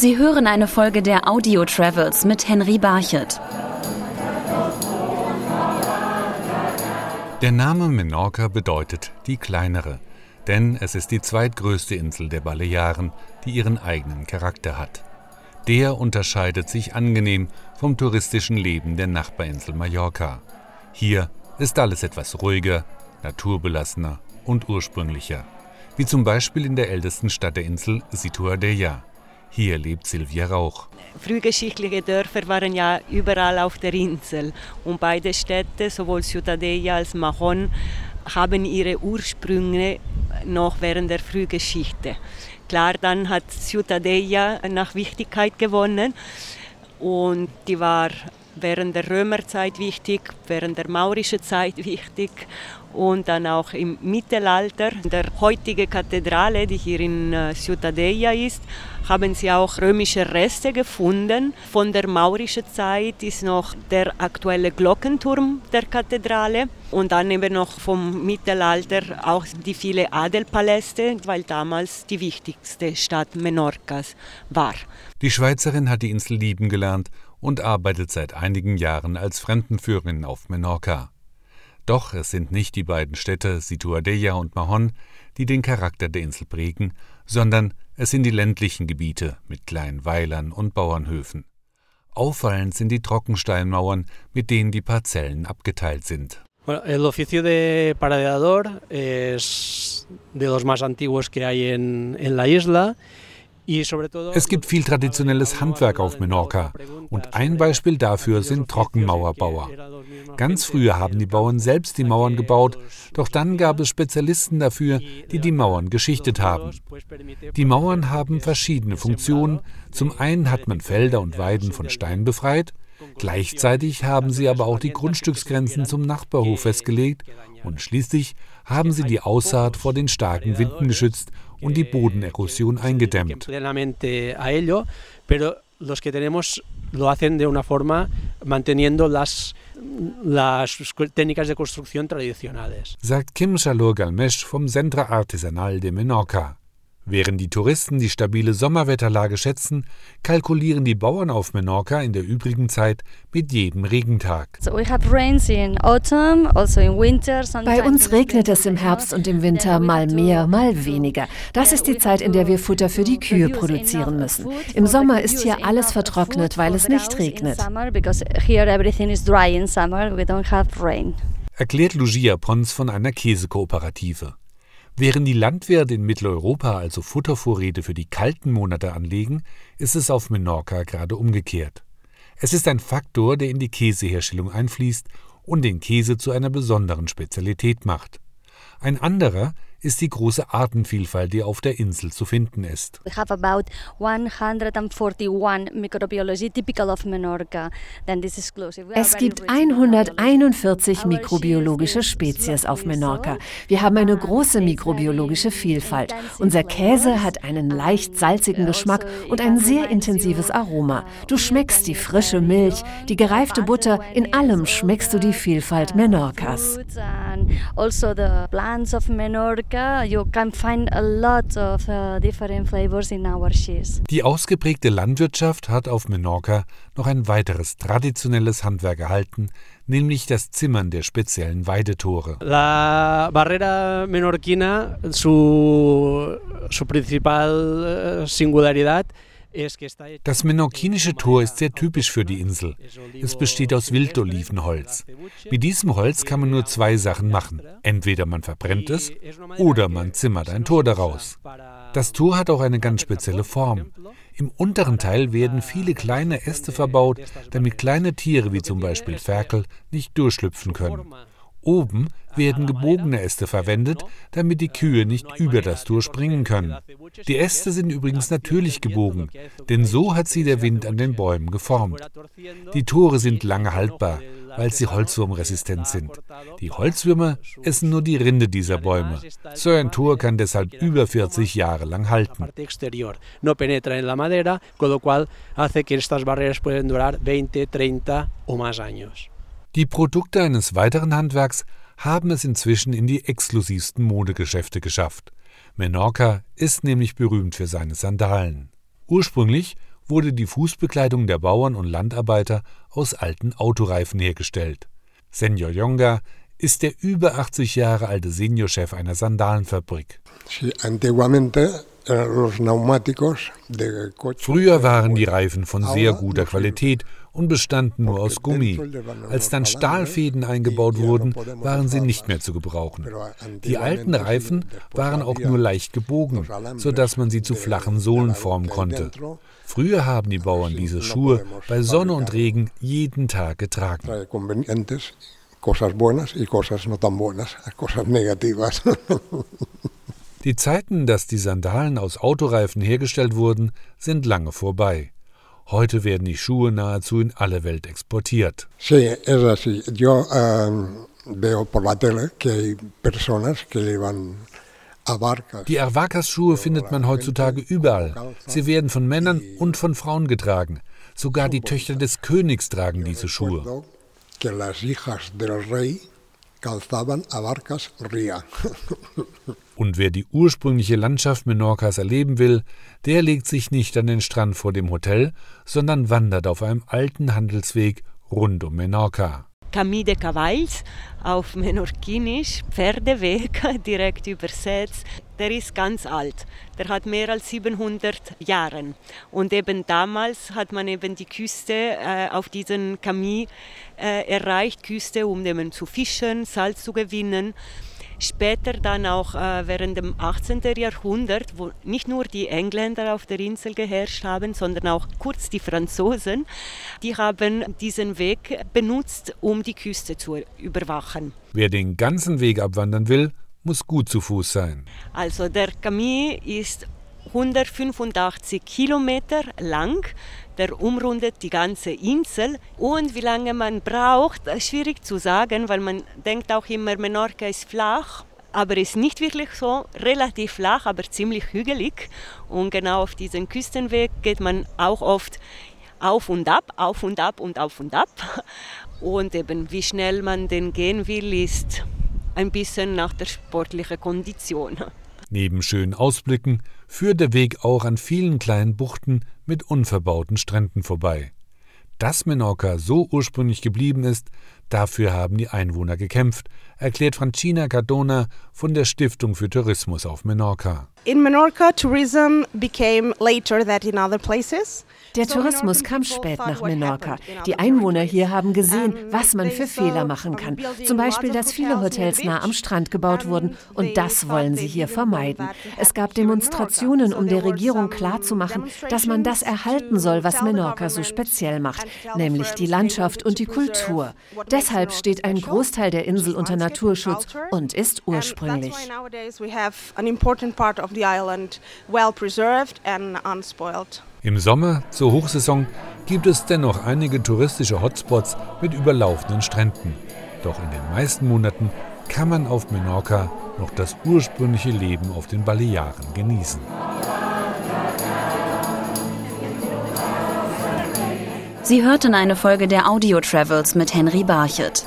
Sie hören eine Folge der Audio Travels mit Henry Barchet. Der Name Menorca bedeutet die kleinere, denn es ist die zweitgrößte Insel der Balearen, die ihren eigenen Charakter hat. Der unterscheidet sich angenehm vom touristischen Leben der Nachbarinsel Mallorca. Hier ist alles etwas ruhiger, naturbelassener und ursprünglicher, wie zum Beispiel in der ältesten Stadt der Insel Situadella. Hier lebt Silvia Rauch. Frühgeschichtliche Dörfer waren ja überall auf der Insel und beide Städte, sowohl Ciutadella als Mahon, haben ihre Ursprünge noch während der Frühgeschichte. Klar, dann hat Ciutadella nach Wichtigkeit gewonnen und die war während der Römerzeit wichtig, während der maurischen Zeit wichtig und dann auch im Mittelalter. Der heutigen Kathedrale, die hier in äh, Ciutadella ist, haben sie auch römische Reste gefunden. Von der maurischen Zeit ist noch der aktuelle Glockenturm der Kathedrale und dann eben noch vom Mittelalter auch die vielen Adelpaläste, weil damals die wichtigste Stadt Menorcas war. Die Schweizerin hat die Insel lieben gelernt und arbeitet seit einigen Jahren als Fremdenführerin auf Menorca. Doch es sind nicht die beiden Städte Situadella und Mahon, die den Charakter der Insel prägen, sondern es sind die ländlichen Gebiete mit kleinen Weilern und Bauernhöfen. Auffallend sind die Trockensteinmauern, mit denen die Parzellen abgeteilt sind. el oficio de paradeador es de los más antiguos que hay en, en la isla. Es gibt viel traditionelles Handwerk auf Menorca und ein Beispiel dafür sind Trockenmauerbauer. Ganz früher haben die Bauern selbst die Mauern gebaut, doch dann gab es Spezialisten dafür, die die Mauern geschichtet haben. Die Mauern haben verschiedene Funktionen. Zum einen hat man Felder und Weiden von Stein befreit, Gleichzeitig haben sie aber auch die Grundstücksgrenzen zum Nachbarhof festgelegt und schließlich haben sie die Aussaat vor den starken Winden geschützt und die Bodenerosion eingedämmt. Los que tenemos lo hacen de una forma manteniendo las, las técnicas de construcción tradicionales. Sagt Kim Shalor Galmesh vom Centre Artisanal de Menorca. Während die Touristen die stabile Sommerwetterlage schätzen, kalkulieren die Bauern auf Menorca in der übrigen Zeit mit jedem Regentag. Also Bei uns regnet es im Herbst und im Winter mal mehr, mal weniger. Das ist die Zeit, in der wir Futter für die Kühe produzieren müssen. Im Sommer ist hier alles vertrocknet, weil es nicht regnet. Erklärt Lucia Pons von einer Käsekooperative. Während die Landwirte in Mitteleuropa also Futtervorräte für die kalten Monate anlegen, ist es auf Menorca gerade umgekehrt. Es ist ein Faktor, der in die Käseherstellung einfließt und den Käse zu einer besonderen Spezialität macht. Ein anderer ist die große Artenvielfalt, die auf der Insel zu finden ist. Es gibt 141 mikrobiologische Spezies auf Menorca. Wir haben eine große mikrobiologische Vielfalt. Unser Käse hat einen leicht salzigen Geschmack und ein sehr intensives Aroma. Du schmeckst die frische Milch, die gereifte Butter, in allem schmeckst du die Vielfalt Menorcas. Also the plants of Menorca you can find a lot of uh, different flavors in our cheese. Die ausgeprägte Landwirtschaft hat auf Menorca noch ein weiteres traditionelles Handwerk erhalten, nämlich das Zimmern der speziellen Weidetore. La barrera menorquina, su, su principal eh, singularidad das menorquinische Tor ist sehr typisch für die Insel. Es besteht aus Wildolivenholz. Mit diesem Holz kann man nur zwei Sachen machen. Entweder man verbrennt es oder man zimmert ein Tor daraus. Das Tor hat auch eine ganz spezielle Form. Im unteren Teil werden viele kleine Äste verbaut, damit kleine Tiere wie zum Beispiel Ferkel nicht durchschlüpfen können. Oben werden gebogene Äste verwendet, damit die Kühe nicht über das Tor springen können. Die Äste sind übrigens natürlich gebogen, denn so hat sie der Wind an den Bäumen geformt. Die Tore sind lange haltbar, weil sie holzwurmresistent sind. Die Holzwürmer essen nur die Rinde dieser Bäume. So ein Tor kann deshalb über 40 Jahre lang halten. No penetra en la madera, con lo cual hace que estas barreras pueden durar 20, 30 o más años. Die Produkte eines weiteren Handwerks haben es inzwischen in die exklusivsten Modegeschäfte geschafft. Menorca ist nämlich berühmt für seine Sandalen. Ursprünglich wurde die Fußbekleidung der Bauern und Landarbeiter aus alten Autoreifen hergestellt. Senor Yonga ist der über 80 Jahre alte Seniorchef einer Sandalenfabrik. Früher waren die Reifen von sehr guter Qualität und bestanden nur aus Gummi. Als dann Stahlfäden eingebaut wurden, waren sie nicht mehr zu gebrauchen. Die alten Reifen waren auch nur leicht gebogen, sodass man sie zu flachen Sohlen formen konnte. Früher haben die Bauern diese Schuhe bei Sonne und Regen jeden Tag getragen. Die Zeiten, dass die Sandalen aus Autoreifen hergestellt wurden, sind lange vorbei. Heute werden die Schuhe nahezu in alle Welt exportiert. Sí, es así. Yo um, veo por la tele que hay personas que llevan die Arvakas-Schuhe findet man heutzutage überall. Sie werden von Männern und von Frauen getragen. Sogar die Töchter des Königs tragen diese Schuhe. Und wer die ursprüngliche Landschaft Menorcas erleben will, der legt sich nicht an den Strand vor dem Hotel, sondern wandert auf einem alten Handelsweg rund um Menorca. Camí de Cavalls auf Menorquinisch, Pferdeweg direkt übersetzt. Der ist ganz alt. Der hat mehr als 700 Jahre. Und eben damals hat man eben die Küste äh, auf diesen Camí äh, erreicht, Küste, um eben zu fischen, Salz zu gewinnen. Später dann auch äh, während dem 18. Jahrhundert, wo nicht nur die Engländer auf der Insel geherrscht haben, sondern auch kurz die Franzosen, die haben diesen Weg benutzt, um die Küste zu überwachen. Wer den ganzen Weg abwandern will, muss gut zu Fuß sein. Also der Camille ist 185 Kilometer lang. Der umrundet die ganze Insel. Und wie lange man braucht, ist schwierig zu sagen, weil man denkt auch immer, Menorca ist flach. Aber ist nicht wirklich so, relativ flach, aber ziemlich hügelig. Und genau auf diesen Küstenweg geht man auch oft auf und ab, auf und ab und auf und ab. Und eben wie schnell man den gehen will, ist ein bisschen nach der sportlichen Kondition. Neben schönen Ausblicken führt der Weg auch an vielen kleinen Buchten mit unverbauten Stränden vorbei. Dass Menorca so ursprünglich geblieben ist, dafür haben die Einwohner gekämpft, erklärt Francina Cardona von der Stiftung für Tourismus auf Menorca. In Menorca, tourism became later than in other places. Der Tourismus kam spät nach Menorca. Die Einwohner hier haben gesehen, was man für Fehler machen kann. Zum Beispiel, dass viele Hotels nah am Strand gebaut wurden. Und das wollen sie hier vermeiden. Es gab Demonstrationen, um der Regierung klarzumachen, dass man das erhalten soll, was Menorca so speziell macht, nämlich die Landschaft und die Kultur. Deshalb steht ein Großteil der Insel unter Naturschutz und ist ursprünglich. Im Sommer, zur Hochsaison, gibt es dennoch einige touristische Hotspots mit überlaufenden Stränden. Doch in den meisten Monaten kann man auf Menorca noch das ursprüngliche Leben auf den Balearen genießen. Sie hörten eine Folge der Audio Travels mit Henry Barchet.